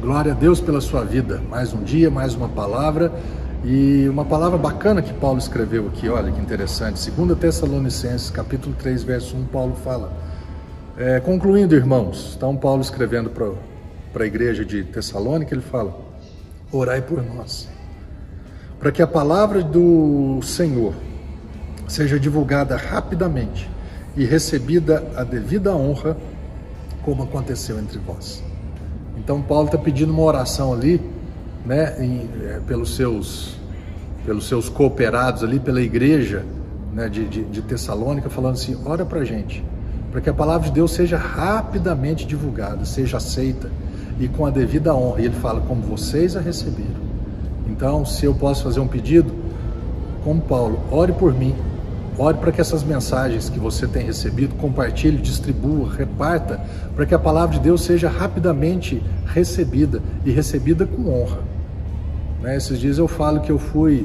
Glória a Deus pela sua vida. Mais um dia, mais uma palavra. E uma palavra bacana que Paulo escreveu aqui, olha que interessante. 2 Tessalonicenses, capítulo 3, verso 1, Paulo fala. É, concluindo, irmãos, então Paulo escrevendo para a igreja de Tessalônica, ele fala: Orai por nós, para que a palavra do Senhor seja divulgada rapidamente e recebida a devida honra, como aconteceu entre vós. Então Paulo está pedindo uma oração ali, né, em, é, pelos seus pelos seus cooperados ali, pela igreja né, de, de, de Tessalônica, falando assim: ora para gente, para que a palavra de Deus seja rapidamente divulgada, seja aceita e com a devida honra. E ele fala: como vocês a receberam. Então, se eu posso fazer um pedido, como Paulo, ore por mim, Ore para que essas mensagens que você tem recebido, compartilhe, distribua, reparta, para que a palavra de Deus seja rapidamente recebida e recebida com honra. Né? Esses dias eu falo que eu fui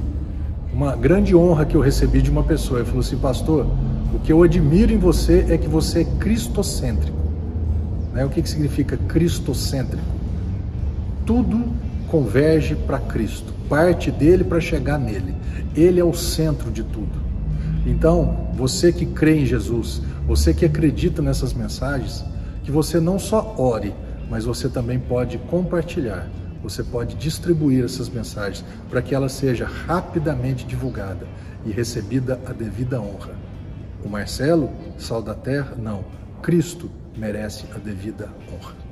uma grande honra que eu recebi de uma pessoa. Ele falou assim, pastor, o que eu admiro em você é que você é cristocêntrico. Né? O que, que significa cristocêntrico? Tudo converge para Cristo, parte dele para chegar nele. Ele é o centro de tudo. Então, você que crê em Jesus, você que acredita nessas mensagens, que você não só ore, mas você também pode compartilhar, você pode distribuir essas mensagens para que ela seja rapidamente divulgada e recebida a devida honra. O Marcelo, sal da terra? Não. Cristo merece a devida honra.